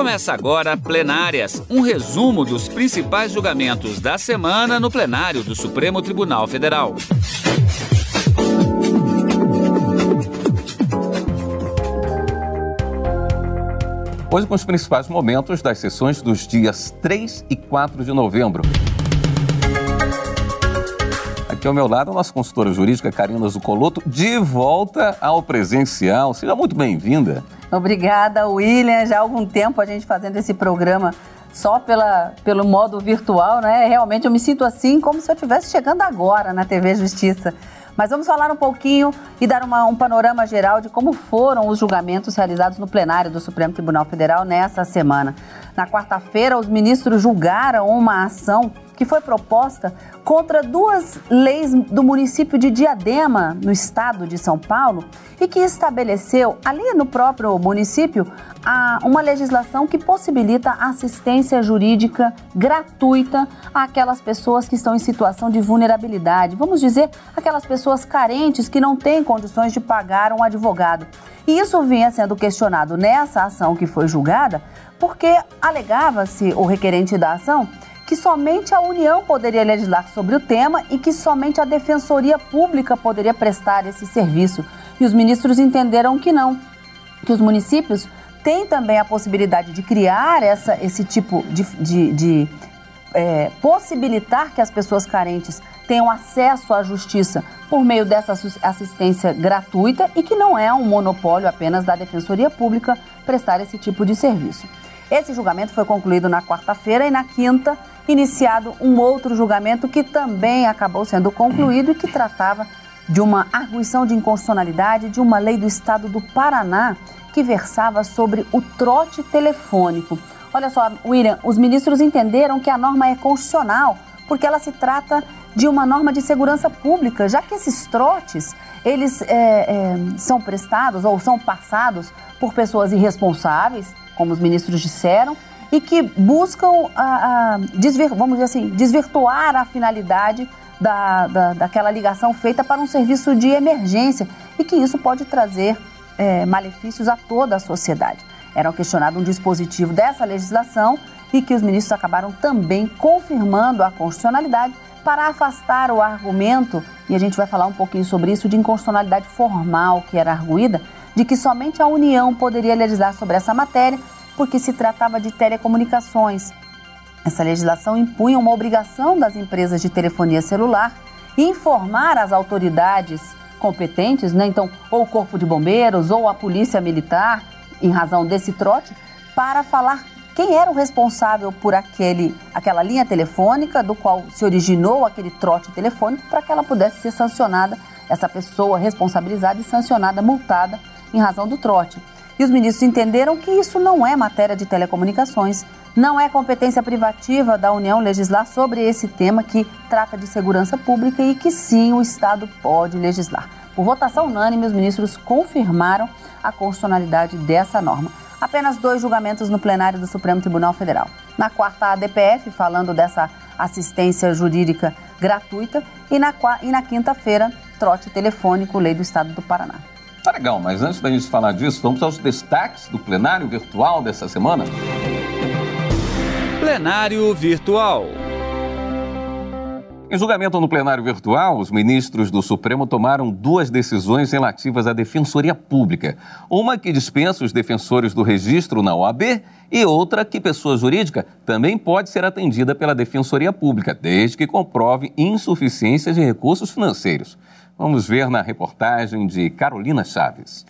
Começa agora Plenárias, um resumo dos principais julgamentos da semana no plenário do Supremo Tribunal Federal. Hoje com os principais momentos das sessões dos dias 3 e 4 de novembro. Aqui ao meu lado, a nossa consultora jurídica, Karina Zucoloto, de volta ao presencial. Seja muito bem-vinda. Obrigada, William. Já há algum tempo a gente fazendo esse programa só pela, pelo modo virtual, né? Realmente eu me sinto assim como se eu estivesse chegando agora na TV Justiça. Mas vamos falar um pouquinho e dar uma, um panorama geral de como foram os julgamentos realizados no plenário do Supremo Tribunal Federal nessa semana. Na quarta-feira, os ministros julgaram uma ação que foi proposta contra duas leis do município de Diadema, no estado de São Paulo, e que estabeleceu, ali no próprio município, uma legislação que possibilita assistência jurídica gratuita àquelas pessoas que estão em situação de vulnerabilidade. Vamos dizer, aquelas pessoas carentes que não têm condições de pagar um advogado. E isso vinha sendo questionado nessa ação que foi julgada, porque alegava-se o requerente da ação que somente a União poderia legislar sobre o tema e que somente a Defensoria Pública poderia prestar esse serviço. E os ministros entenderam que não, que os municípios têm também a possibilidade de criar essa, esse tipo de, de, de é, possibilitar que as pessoas carentes tenham acesso à justiça por meio dessa assistência gratuita e que não é um monopólio apenas da Defensoria Pública prestar esse tipo de serviço. Esse julgamento foi concluído na quarta-feira e na quinta iniciado um outro julgamento que também acabou sendo concluído e que tratava de uma arguição de inconstitucionalidade de uma lei do estado do Paraná que versava sobre o trote telefônico. Olha só, William, os ministros entenderam que a norma é constitucional porque ela se trata de uma norma de segurança pública, já que esses trotes eles é, é, são prestados ou são passados por pessoas irresponsáveis, como os ministros disseram, e que buscam, a, a desvir, vamos dizer assim, desvirtuar a finalidade da, da, daquela ligação feita para um serviço de emergência e que isso pode trazer é, malefícios a toda a sociedade. Era questionado um dispositivo dessa legislação e que os ministros acabaram também confirmando a constitucionalidade para afastar o argumento, e a gente vai falar um pouquinho sobre isso, de inconstitucionalidade formal que era arguída, de que somente a União poderia legislar sobre essa matéria porque se tratava de telecomunicações. Essa legislação impunha uma obrigação das empresas de telefonia celular informar as autoridades competentes, né? então, ou o Corpo de Bombeiros ou a Polícia Militar, em razão desse trote, para falar quem era o responsável por aquele, aquela linha telefônica do qual se originou aquele trote telefônico, para que ela pudesse ser sancionada, essa pessoa responsabilizada e sancionada, multada em razão do trote. E os ministros entenderam que isso não é matéria de telecomunicações, não é competência privativa da União legislar sobre esse tema que trata de segurança pública e que sim o Estado pode legislar. Por votação unânime, os ministros confirmaram a constitucionalidade dessa norma. Apenas dois julgamentos no plenário do Supremo Tribunal Federal. Na quarta, a ADPF, falando dessa assistência jurídica gratuita, e na, e na quinta-feira, trote telefônico, lei do Estado do Paraná. Tá legal, mas antes da gente falar disso, vamos aos destaques do plenário virtual dessa semana. Plenário Virtual. Em julgamento no plenário virtual, os ministros do Supremo tomaram duas decisões relativas à Defensoria Pública. Uma que dispensa os defensores do registro na OAB e outra que pessoa jurídica também pode ser atendida pela Defensoria Pública, desde que comprove insuficiência de recursos financeiros. Vamos ver na reportagem de Carolina Chaves.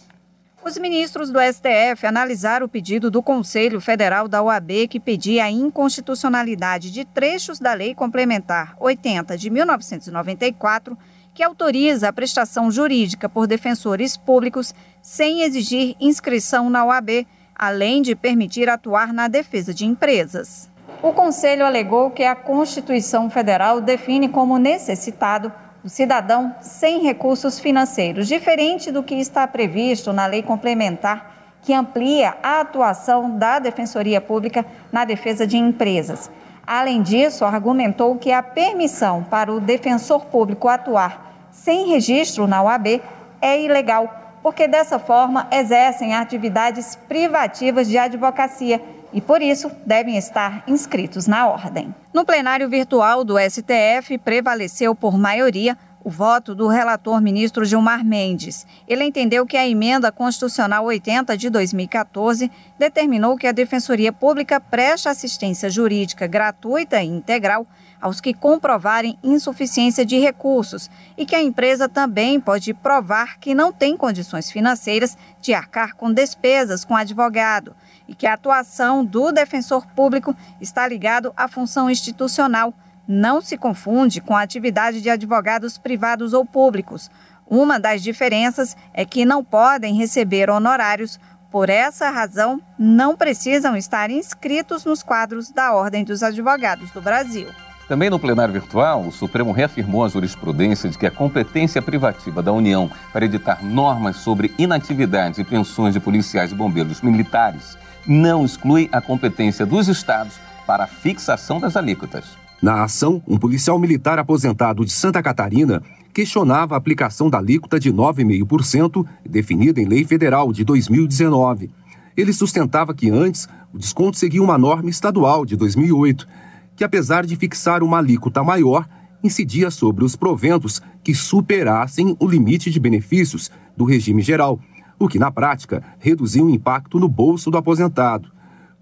Os ministros do STF analisaram o pedido do Conselho Federal da OAB que pedia a inconstitucionalidade de trechos da Lei Complementar 80 de 1994, que autoriza a prestação jurídica por defensores públicos sem exigir inscrição na OAB, além de permitir atuar na defesa de empresas. O Conselho alegou que a Constituição Federal define como necessitado o cidadão sem recursos financeiros, diferente do que está previsto na lei complementar que amplia a atuação da Defensoria Pública na defesa de empresas. Além disso, argumentou que a permissão para o defensor público atuar sem registro na OAB é ilegal, porque dessa forma exercem atividades privativas de advocacia e, por isso, devem estar inscritos na ordem. No plenário virtual do STF, prevaleceu por maioria o voto do relator ministro Gilmar Mendes. Ele entendeu que a emenda constitucional 80 de 2014 determinou que a Defensoria Pública preste assistência jurídica gratuita e integral aos que comprovarem insuficiência de recursos e que a empresa também pode provar que não tem condições financeiras de arcar com despesas com advogado e que a atuação do defensor público está ligado à função institucional não se confunde com a atividade de advogados privados ou públicos. Uma das diferenças é que não podem receber honorários. Por essa razão, não precisam estar inscritos nos quadros da Ordem dos Advogados do Brasil. Também no plenário virtual, o Supremo reafirmou a jurisprudência de que a competência privativa da União para editar normas sobre inatividades e pensões de policiais e bombeiros militares não exclui a competência dos estados para a fixação das alíquotas. Na ação, um policial militar aposentado de Santa Catarina questionava a aplicação da alíquota de 9,5% definida em lei federal de 2019. Ele sustentava que antes o desconto seguia uma norma estadual de 2008, que apesar de fixar uma alíquota maior, incidia sobre os proventos que superassem o limite de benefícios do regime geral, o que na prática reduzia o impacto no bolso do aposentado.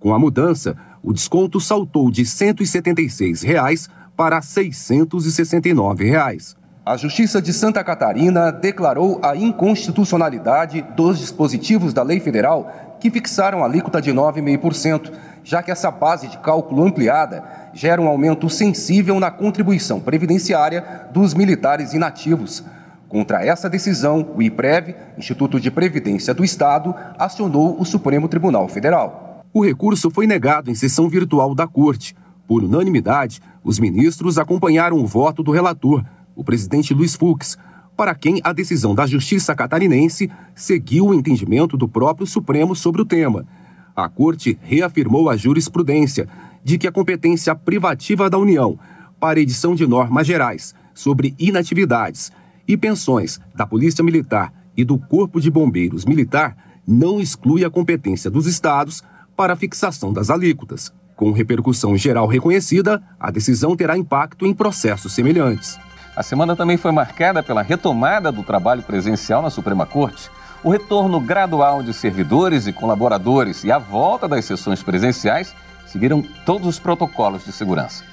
Com a mudança, o desconto saltou de 176 reais para 669 reais. A Justiça de Santa Catarina declarou a inconstitucionalidade dos dispositivos da lei federal que fixaram a alíquota de 9,5%, já que essa base de cálculo ampliada gera um aumento sensível na contribuição previdenciária dos militares inativos. Contra essa decisão, o IPREV, Instituto de Previdência do Estado, acionou o Supremo Tribunal Federal. O recurso foi negado em sessão virtual da Corte. Por unanimidade, os ministros acompanharam o voto do relator, o presidente Luiz Fux, para quem a decisão da Justiça catarinense seguiu o entendimento do próprio Supremo sobre o tema. A Corte reafirmou a jurisprudência de que a competência privativa da União para edição de normas gerais sobre inatividades e pensões da Polícia Militar e do Corpo de Bombeiros Militar não exclui a competência dos estados para a fixação das alíquotas. Com repercussão geral reconhecida, a decisão terá impacto em processos semelhantes. A semana também foi marcada pela retomada do trabalho presencial na Suprema Corte, o retorno gradual de servidores e colaboradores e a volta das sessões presenciais seguiram todos os protocolos de segurança.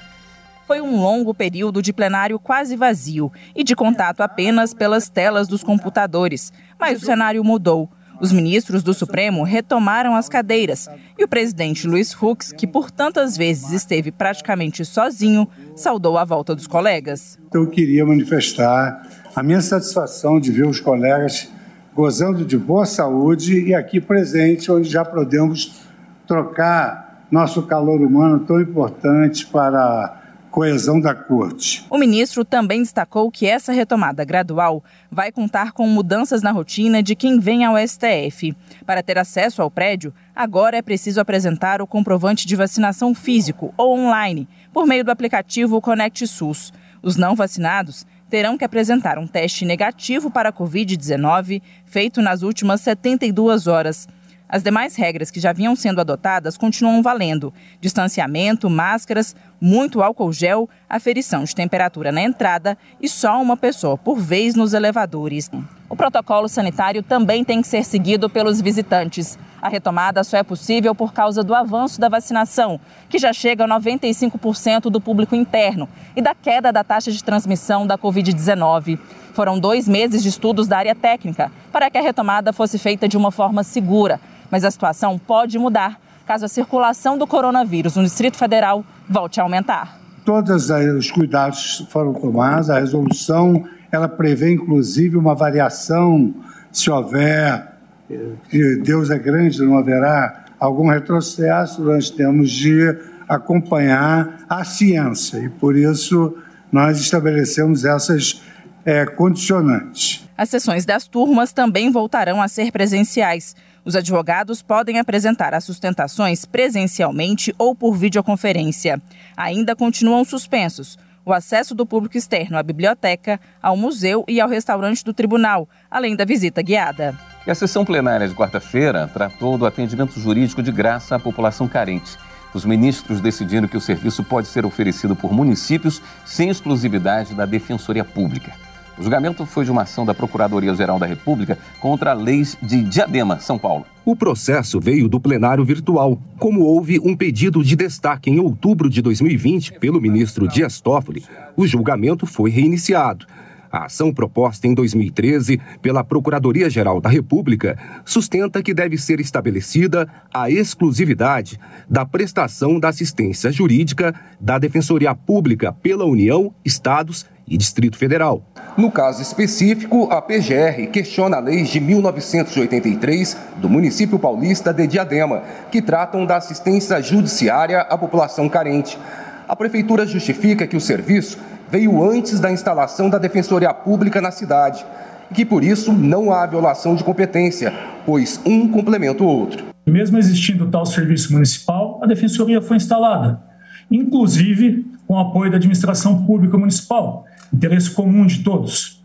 Foi um longo período de plenário quase vazio e de contato apenas pelas telas dos computadores. Mas o cenário mudou. Os ministros do Supremo retomaram as cadeiras e o presidente Luiz Fux, que por tantas vezes esteve praticamente sozinho, saudou a volta dos colegas. Eu queria manifestar a minha satisfação de ver os colegas gozando de boa saúde e aqui presente, onde já podemos trocar nosso calor humano tão importante para coesão da corte. O ministro também destacou que essa retomada gradual vai contar com mudanças na rotina de quem vem ao STF. Para ter acesso ao prédio, agora é preciso apresentar o comprovante de vacinação físico ou online, por meio do aplicativo Conect SUS. Os não vacinados terão que apresentar um teste negativo para a Covid-19 feito nas últimas 72 horas. As demais regras que já vinham sendo adotadas continuam valendo: distanciamento, máscaras, muito álcool gel, aferição de temperatura na entrada e só uma pessoa por vez nos elevadores. O protocolo sanitário também tem que ser seguido pelos visitantes. A retomada só é possível por causa do avanço da vacinação, que já chega a 95% do público interno, e da queda da taxa de transmissão da Covid-19. Foram dois meses de estudos da área técnica para que a retomada fosse feita de uma forma segura mas a situação pode mudar caso a circulação do coronavírus no Distrito Federal volte a aumentar. Todos os cuidados foram tomados, a resolução ela prevê inclusive uma variação se houver, que Deus é grande, não haverá algum retrocesso, nós temos de acompanhar a ciência e por isso nós estabelecemos essas é, condicionantes. As sessões das turmas também voltarão a ser presenciais. Os advogados podem apresentar as sustentações presencialmente ou por videoconferência. Ainda continuam suspensos o acesso do público externo à biblioteca, ao museu e ao restaurante do tribunal, além da visita guiada. E a sessão plenária de quarta-feira tratou do atendimento jurídico de graça à população carente. Os ministros decidiram que o serviço pode ser oferecido por municípios sem exclusividade da Defensoria Pública. O julgamento foi de uma ação da Procuradoria-Geral da República contra leis de Diadema, São Paulo. O processo veio do plenário virtual, como houve um pedido de destaque em outubro de 2020 pelo ministro Dias Toffoli. O julgamento foi reiniciado. A ação proposta em 2013 pela Procuradoria-Geral da República sustenta que deve ser estabelecida a exclusividade da prestação da assistência jurídica da Defensoria Pública pela União, Estados e Distrito Federal. No caso específico, a PGR questiona leis de 1983 do município paulista de Diadema, que tratam da assistência judiciária à população carente. A prefeitura justifica que o serviço veio antes da instalação da Defensoria Pública na cidade e que por isso não há violação de competência, pois um complementa o outro. Mesmo existindo tal serviço municipal, a Defensoria foi instalada, inclusive com o apoio da administração pública municipal, interesse comum de todos.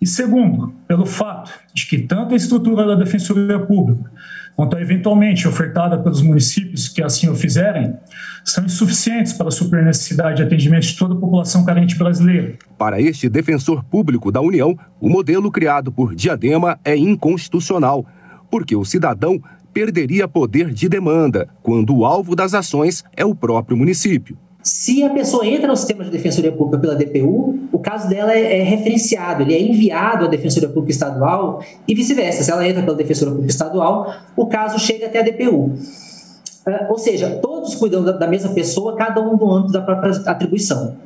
E segundo, pelo fato de que tanto a estrutura da Defensoria Pública quanto a eventualmente ofertada pelos municípios que assim o fizerem, são insuficientes para suprir a necessidade de atendimento de toda a população carente brasileira. Para este defensor público da União, o modelo criado por Diadema é inconstitucional, porque o cidadão perderia poder de demanda quando o alvo das ações é o próprio município. Se a pessoa entra no sistema de defensoria pública pela DPU, o caso dela é, é referenciado, ele é enviado à defensoria pública estadual e vice-versa. Se ela entra pela defensoria pública estadual, o caso chega até a DPU. Uh, ah, ou seja, todos cuidam da, da, mesma pessoa, cada um no âmbito da própria atribuição.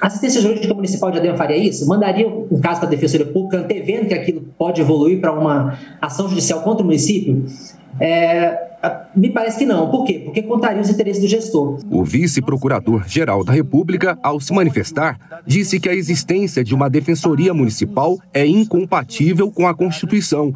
A assistência jurídica municipal de Adem faria isso? Mandaria um caso para a defensoria pública, antevendo que aquilo pode evoluir para uma ação judicial contra o município? É, me parece que não. Por quê? Porque contaria os interesses do gestor. O vice-procurador-geral da República, ao se manifestar, disse que a existência de uma defensoria municipal é incompatível com a Constituição,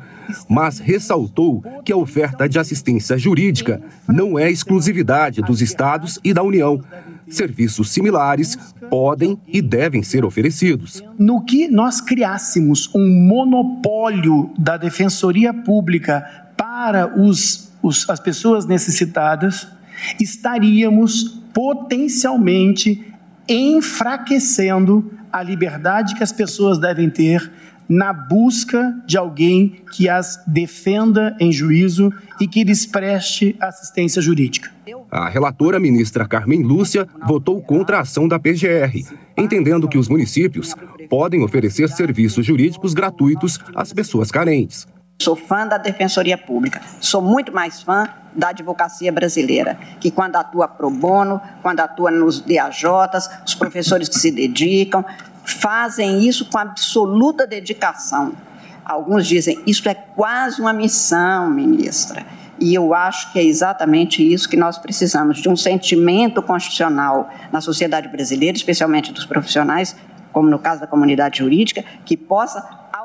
mas ressaltou que a oferta de assistência jurídica não é exclusividade dos estados e da União. Serviços similares podem e devem ser oferecidos. No que nós criássemos um monopólio da defensoria pública para os os, as pessoas necessitadas, estaríamos potencialmente enfraquecendo a liberdade que as pessoas devem ter na busca de alguém que as defenda em juízo e que lhes preste assistência jurídica. A relatora ministra Carmen Lúcia votou contra a ação da PGR, entendendo que os municípios podem oferecer serviços jurídicos gratuitos às pessoas carentes. Sou fã da Defensoria Pública, sou muito mais fã da advocacia brasileira, que quando atua pro bono, quando atua nos DAJs, os professores que se dedicam, fazem isso com absoluta dedicação. Alguns dizem, isso é quase uma missão, ministra. E eu acho que é exatamente isso que nós precisamos, de um sentimento constitucional na sociedade brasileira, especialmente dos profissionais, como no caso da comunidade jurídica, que possa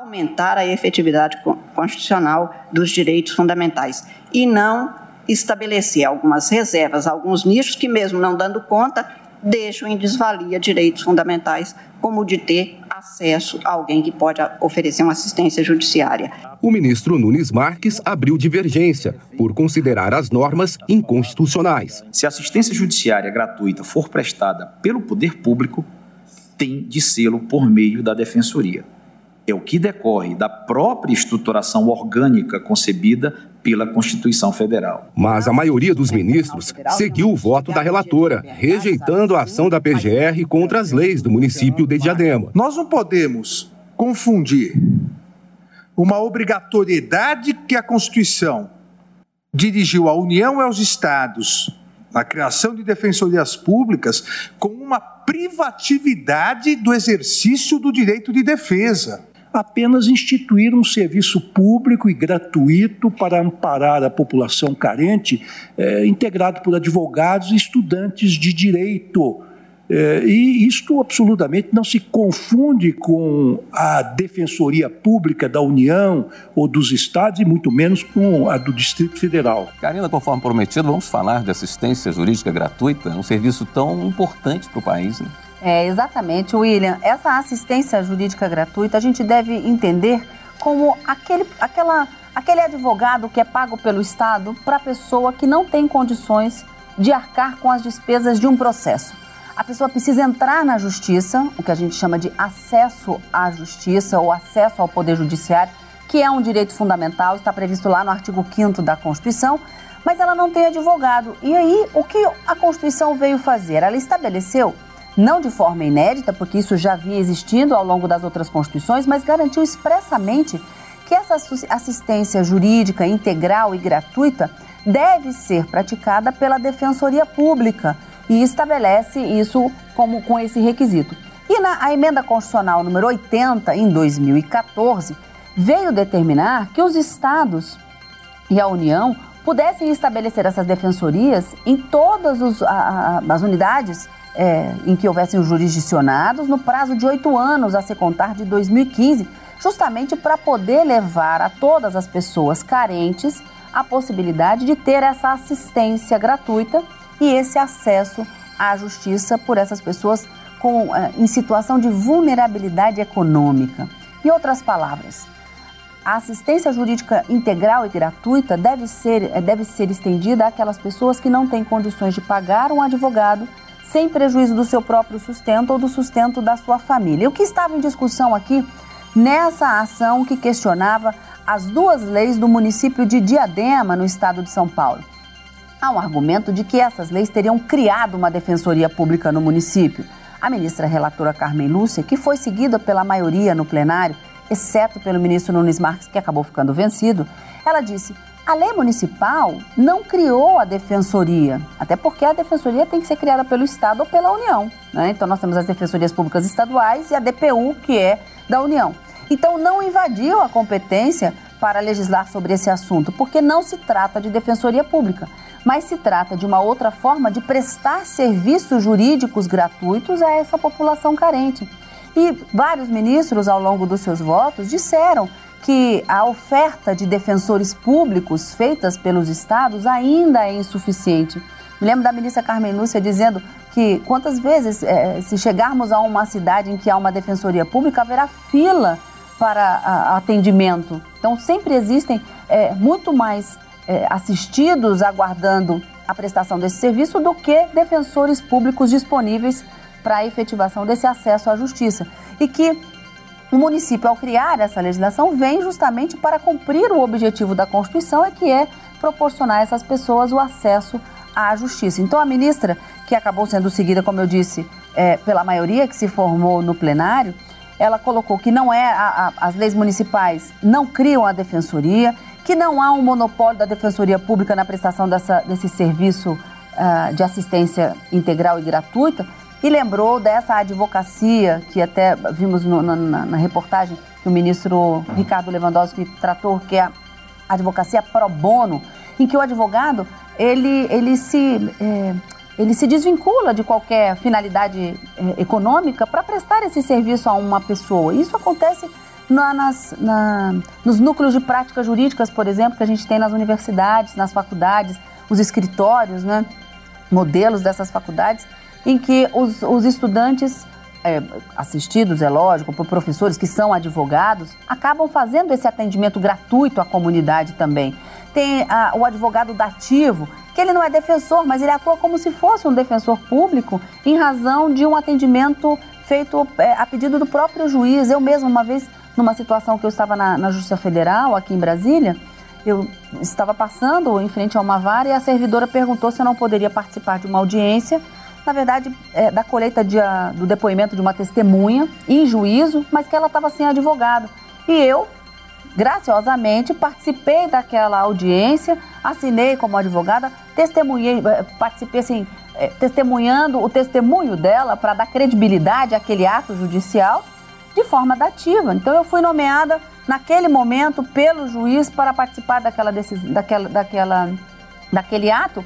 aumentar a efetividade constitucional dos direitos fundamentais e não estabelecer algumas reservas, alguns nichos que, mesmo não dando conta, deixam em desvalia direitos fundamentais, como o de ter acesso a alguém que pode oferecer uma assistência judiciária. O ministro Nunes Marques abriu divergência por considerar as normas inconstitucionais. Se a assistência judiciária gratuita for prestada pelo poder público, tem de sê-lo por meio da defensoria é o que decorre da própria estruturação orgânica concebida pela Constituição Federal. Mas a maioria dos ministros seguiu o voto da relatora, rejeitando a ação da PGR contra as leis do município de Diadema. Nós não podemos confundir uma obrigatoriedade que a Constituição dirigiu à União e aos estados na criação de defensorias públicas com uma privatividade do exercício do direito de defesa apenas instituir um serviço público e gratuito para amparar a população carente, é, integrado por advogados e estudantes de direito. É, e isto absolutamente não se confunde com a defensoria pública da União ou dos estados, e muito menos com a do Distrito Federal. Karina, conforme prometido, vamos falar de assistência jurídica gratuita, um serviço tão importante para o país. Né? É, exatamente, William. Essa assistência jurídica gratuita a gente deve entender como aquele, aquela aquele advogado que é pago pelo Estado para a pessoa que não tem condições de arcar com as despesas de um processo. A pessoa precisa entrar na justiça, o que a gente chama de acesso à justiça ou acesso ao poder judiciário, que é um direito fundamental, está previsto lá no artigo 5 da Constituição, mas ela não tem advogado. E aí, o que a Constituição veio fazer? Ela estabeleceu, não de forma inédita, porque isso já vinha existindo ao longo das outras constituições, mas garantiu expressamente que essa assistência jurídica integral e gratuita deve ser praticada pela Defensoria Pública e estabelece isso como com esse requisito. E na a emenda constitucional número 80 em 2014 veio determinar que os estados e a União pudessem estabelecer essas defensorias em todas os, a, as unidades é, em que houvessem os jurisdicionados no prazo de oito anos a se contar de 2015, justamente para poder levar a todas as pessoas carentes a possibilidade de ter essa assistência gratuita e esse acesso à justiça por essas pessoas com, é, em situação de vulnerabilidade econômica. Em outras palavras, a assistência jurídica integral e gratuita deve ser, eh, deve ser estendida àquelas pessoas que não têm condições de pagar um advogado sem prejuízo do seu próprio sustento ou do sustento da sua família. o que estava em discussão aqui nessa ação que questionava as duas leis do município de Diadema, no estado de São Paulo? Há um argumento de que essas leis teriam criado uma defensoria pública no município. A ministra relatora Carmen Lúcia, que foi seguida pela maioria no plenário, exceto pelo ministro Nunes Marques, que acabou ficando vencido, ela disse: a lei municipal não criou a defensoria, até porque a defensoria tem que ser criada pelo Estado ou pela União. Né? Então, nós temos as defensorias públicas estaduais e a DPU, que é da União. Então, não invadiu a competência para legislar sobre esse assunto, porque não se trata de defensoria pública, mas se trata de uma outra forma de prestar serviços jurídicos gratuitos a essa população carente. E vários ministros, ao longo dos seus votos, disseram que a oferta de defensores públicos feitas pelos estados ainda é insuficiente. Me lembro da ministra Carmen Lúcia dizendo que quantas vezes, é, se chegarmos a uma cidade em que há uma defensoria pública, haverá fila para atendimento. Então, sempre existem é, muito mais é, assistidos aguardando a prestação desse serviço do que defensores públicos disponíveis para a efetivação desse acesso à justiça. E que o município, ao criar essa legislação, vem justamente para cumprir o objetivo da Constituição, é que é proporcionar a essas pessoas o acesso à justiça. Então, a ministra, que acabou sendo seguida, como eu disse, é, pela maioria que se formou no plenário, ela colocou que não é a, a, as leis municipais não criam a defensoria, que não há um monopólio da defensoria pública na prestação dessa, desse serviço uh, de assistência integral e gratuita, e lembrou dessa advocacia que até vimos no, na, na, reportagem que o ministro Ricardo Lewandowski tratou, que é a advocacia pro bono, em que o advogado ele, ele, se, é, ele se desvincula de qualquer finalidade é, econômica para prestar esse serviço a uma pessoa. Isso acontece na, nas, na, nos núcleos de práticas jurídicas, por exemplo, que a gente tem nas universidades, nas faculdades, os escritórios, né, modelos dessas faculdades em que os, os estudantes, é, assistidos, é lógico, por professores que são advogados, acabam fazendo esse atendimento gratuito à comunidade também. Tem a, o advogado dativo, que ele não é defensor, mas ele atua como se fosse um defensor público em razão de um atendimento feito é, a pedido do próprio juiz. Eu mesma, uma vez, numa situação que eu estava na, na Justiça Federal, aqui em Brasília, eu estava passando em frente a uma vara e a servidora perguntou se eu não poderia participar de uma audiência na verdade, é, da colheita de, a, do depoimento de uma testemunha em juízo, mas que ela estava sem advogado. E eu, graciosamente, participei daquela audiência, assinei como advogada, testemunhei, é, participei assim, é, testemunhando o testemunho dela para dar credibilidade àquele ato judicial de forma dativa. Então eu fui nomeada naquele momento pelo juiz para participar daquela, daquela, daquela, daquele ato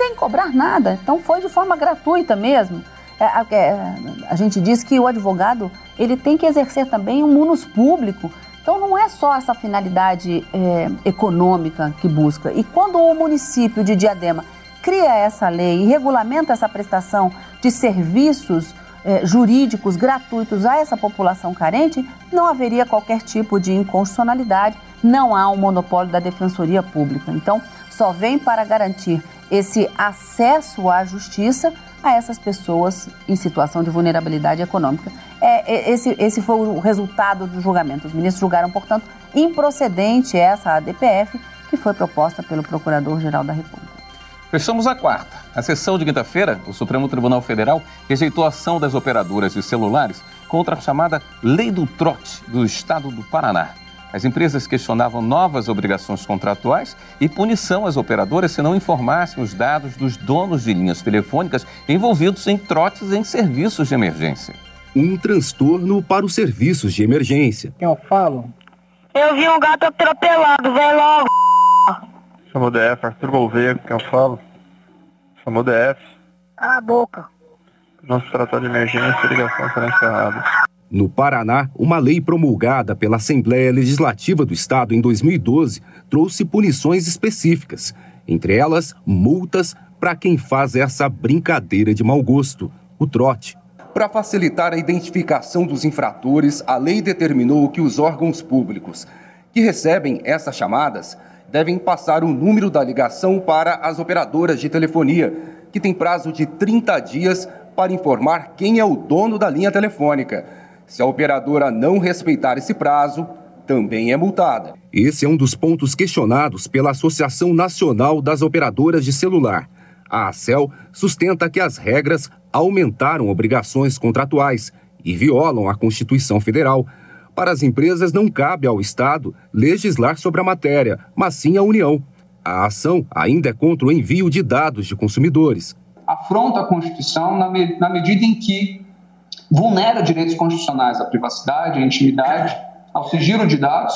sem cobrar nada. Então foi de forma gratuita mesmo. É, é, a gente diz que o advogado ele tem que exercer também um munus público. Então não é só essa finalidade é, econômica que busca. E quando o município de Diadema cria essa lei e regulamenta essa prestação de serviços é, jurídicos gratuitos a essa população carente, não haveria qualquer tipo de inconstitucionalidade não há um monopólio da Defensoria Pública. Então, só vem para garantir esse acesso à justiça a essas pessoas em situação de vulnerabilidade econômica. É, é esse, esse foi o resultado do julgamento. Os ministros julgaram, portanto, improcedente essa ADPF que foi proposta pelo Procurador-Geral da República. Fechamos a quarta. A sessão de quinta-feira, o Supremo Tribunal Federal rejeitou a ação das operadoras de celulares contra a chamada Lei do Trote do Estado do Paraná. As empresas questionavam novas obrigações contratuais e punição às operadoras se não informassem os dados dos donos de linhas telefônicas envolvidos em trotes em serviços de emergência. Um transtorno para os serviços de emergência. Eu falo. Eu vi um gato atropelado, vai logo. Chamou DF, Arthur Gouveia, quem eu falo. Chamou DF. Ah, a boca. Não se tratar de emergência, ligação será encerrada. No Paraná, uma lei promulgada pela Assembleia Legislativa do Estado em 2012 trouxe punições específicas, entre elas multas para quem faz essa brincadeira de mau gosto, o trote. Para facilitar a identificação dos infratores, a lei determinou que os órgãos públicos que recebem essas chamadas devem passar o número da ligação para as operadoras de telefonia, que tem prazo de 30 dias para informar quem é o dono da linha telefônica. Se a operadora não respeitar esse prazo, também é multada. Esse é um dos pontos questionados pela Associação Nacional das Operadoras de Celular. A ACEL sustenta que as regras aumentaram obrigações contratuais e violam a Constituição Federal. Para as empresas, não cabe ao Estado legislar sobre a matéria, mas sim à União. A ação ainda é contra o envio de dados de consumidores. Afronta a Constituição na, me na medida em que vulnera direitos constitucionais à privacidade, à intimidade, ao sigilo de dados,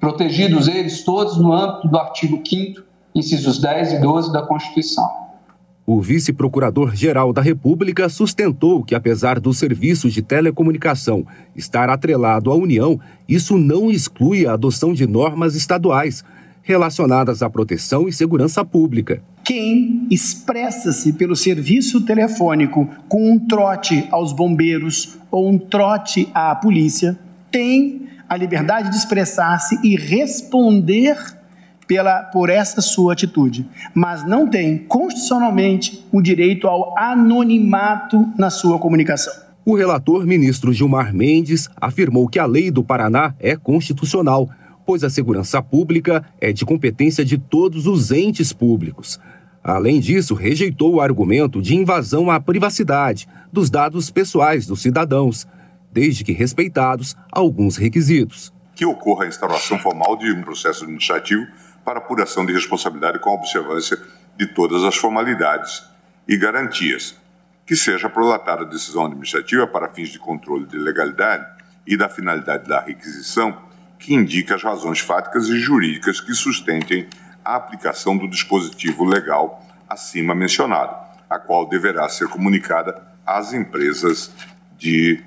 protegidos eles todos no âmbito do artigo 5 incisos 10 e 12 da Constituição. O vice-procurador-geral da República sustentou que, apesar do serviço de telecomunicação estar atrelado à União, isso não exclui a adoção de normas estaduais relacionadas à proteção e segurança pública. Quem expressa-se pelo serviço telefônico com um trote aos bombeiros ou um trote à polícia tem a liberdade de expressar-se e responder pela, por essa sua atitude, mas não tem constitucionalmente o direito ao anonimato na sua comunicação. O relator ministro Gilmar Mendes afirmou que a lei do Paraná é constitucional, pois a segurança pública é de competência de todos os entes públicos. Além disso, rejeitou o argumento de invasão à privacidade dos dados pessoais dos cidadãos, desde que respeitados alguns requisitos. Que ocorra a instauração formal de um processo administrativo para apuração de responsabilidade com a observância de todas as formalidades e garantias. Que seja prolatada a decisão administrativa para fins de controle de legalidade e da finalidade da requisição que indique as razões fáticas e jurídicas que sustentem a aplicação do dispositivo legal acima mencionado, a qual deverá ser comunicada às empresas de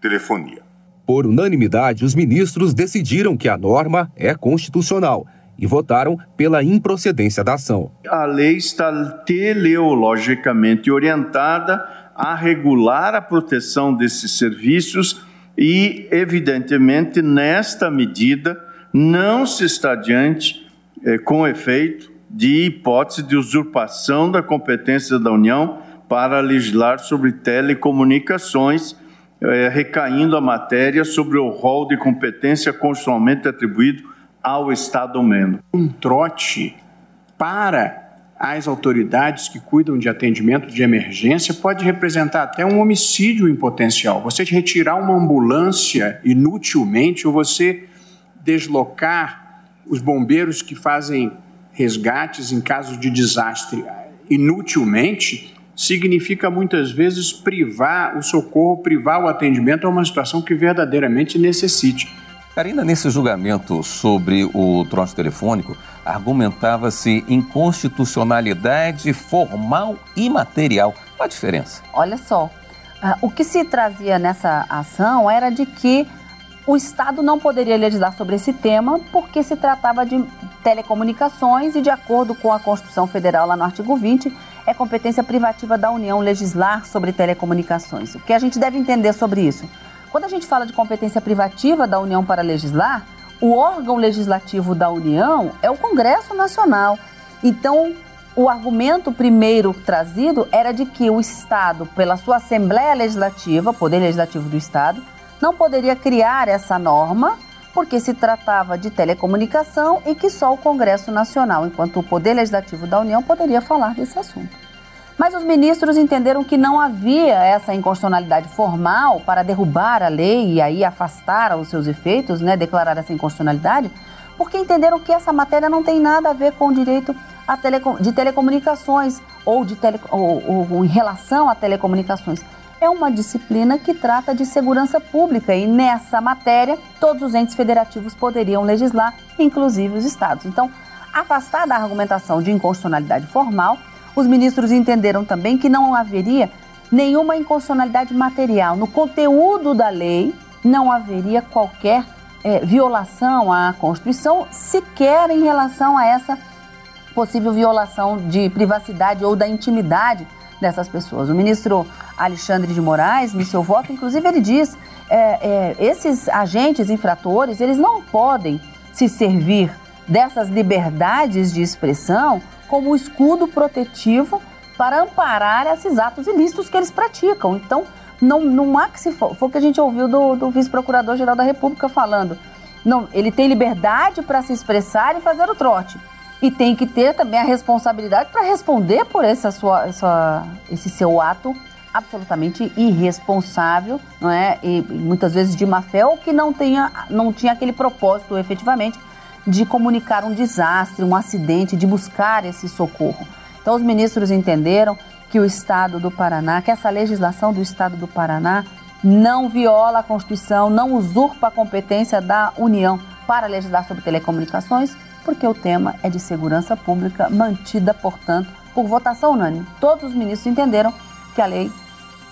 telefonia. Por unanimidade, os ministros decidiram que a norma é constitucional e votaram pela improcedência da ação. A lei está teleologicamente orientada a regular a proteção desses serviços e, evidentemente, nesta medida, não se está diante, eh, com efeito, de hipótese de usurpação da competência da União para legislar sobre telecomunicações, eh, recaindo a matéria sobre o rol de competência constitucionalmente atribuído ao Estado-membro. Um trote para as autoridades que cuidam de atendimento de emergência pode representar até um homicídio em potencial. Você retirar uma ambulância inutilmente ou você deslocar os bombeiros que fazem resgates em casos de desastre inutilmente significa muitas vezes privar o socorro, privar o atendimento a uma situação que verdadeiramente necessite. Karina, nesse julgamento sobre o troço telefônico, argumentava-se inconstitucionalidade formal e material. Qual a diferença? Olha só, ah, o que se trazia nessa ação era de que o Estado não poderia legislar sobre esse tema porque se tratava de telecomunicações e, de acordo com a Constituição Federal, lá no artigo 20, é competência privativa da União legislar sobre telecomunicações. O que a gente deve entender sobre isso? Quando a gente fala de competência privativa da União para legislar, o órgão legislativo da União é o Congresso Nacional. Então, o argumento primeiro trazido era de que o Estado, pela sua Assembleia Legislativa, Poder Legislativo do Estado, não poderia criar essa norma porque se tratava de telecomunicação e que só o Congresso Nacional, enquanto o Poder Legislativo da União, poderia falar desse assunto. Mas os ministros entenderam que não havia essa inconstitucionalidade formal para derrubar a lei e aí afastar os seus efeitos, né, declarar essa inconstitucionalidade, porque entenderam que essa matéria não tem nada a ver com o direito telecom de telecomunicações ou, de tele ou, ou, ou em relação a telecomunicações é uma disciplina que trata de segurança pública e nessa matéria todos os entes federativos poderiam legislar, inclusive os estados. Então, afastada a argumentação de inconstitucionalidade formal, os ministros entenderam também que não haveria nenhuma inconstitucionalidade material. No conteúdo da lei, não haveria qualquer é, violação à Constituição, sequer em relação a essa possível violação de privacidade ou da intimidade dessas pessoas. O ministro Alexandre de Moraes, no seu voto, inclusive, ele diz é, é, esses agentes infratores, eles não podem se servir dessas liberdades de expressão como escudo protetivo para amparar esses atos ilícitos que eles praticam. Então, não, não há que se for. Foi o que a gente ouviu do, do vice-procurador-geral da República falando. Não, ele tem liberdade para se expressar e fazer o trote e tem que ter também a responsabilidade para responder por essa sua, essa, esse seu ato absolutamente irresponsável, não é? E muitas vezes de má fé ou que não tenha, não tinha aquele propósito efetivamente de comunicar um desastre, um acidente, de buscar esse socorro. Então os ministros entenderam que o Estado do Paraná, que essa legislação do Estado do Paraná não viola a Constituição, não usurpa a competência da União para legislar sobre telecomunicações porque o tema é de segurança pública, mantida, portanto, por votação unânime. Todos os ministros entenderam que a lei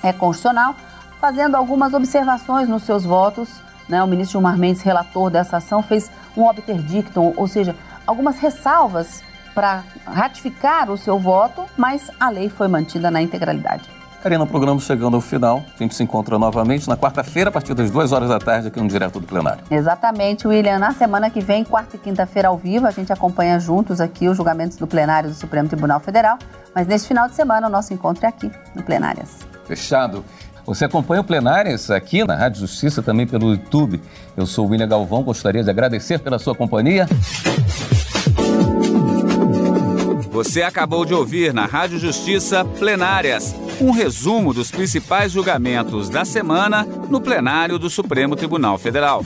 é constitucional, fazendo algumas observações nos seus votos. Né? O ministro Gilmar Mendes, relator dessa ação, fez um obter dictum, ou seja, algumas ressalvas para ratificar o seu voto, mas a lei foi mantida na integralidade. Karina, o programa chegando ao final. A gente se encontra novamente na quarta-feira, a partir das duas horas da tarde, aqui no Direto do Plenário. Exatamente, William. Na semana que vem, quarta e quinta-feira ao vivo, a gente acompanha juntos aqui os julgamentos do plenário do Supremo Tribunal Federal. Mas neste final de semana, o nosso encontro é aqui, no Plenárias. Fechado. Você acompanha o Plenárias aqui na Rádio Justiça, também pelo YouTube. Eu sou o William Galvão, gostaria de agradecer pela sua companhia. Você acabou de ouvir na Rádio Justiça Plenárias um resumo dos principais julgamentos da semana no plenário do Supremo Tribunal Federal.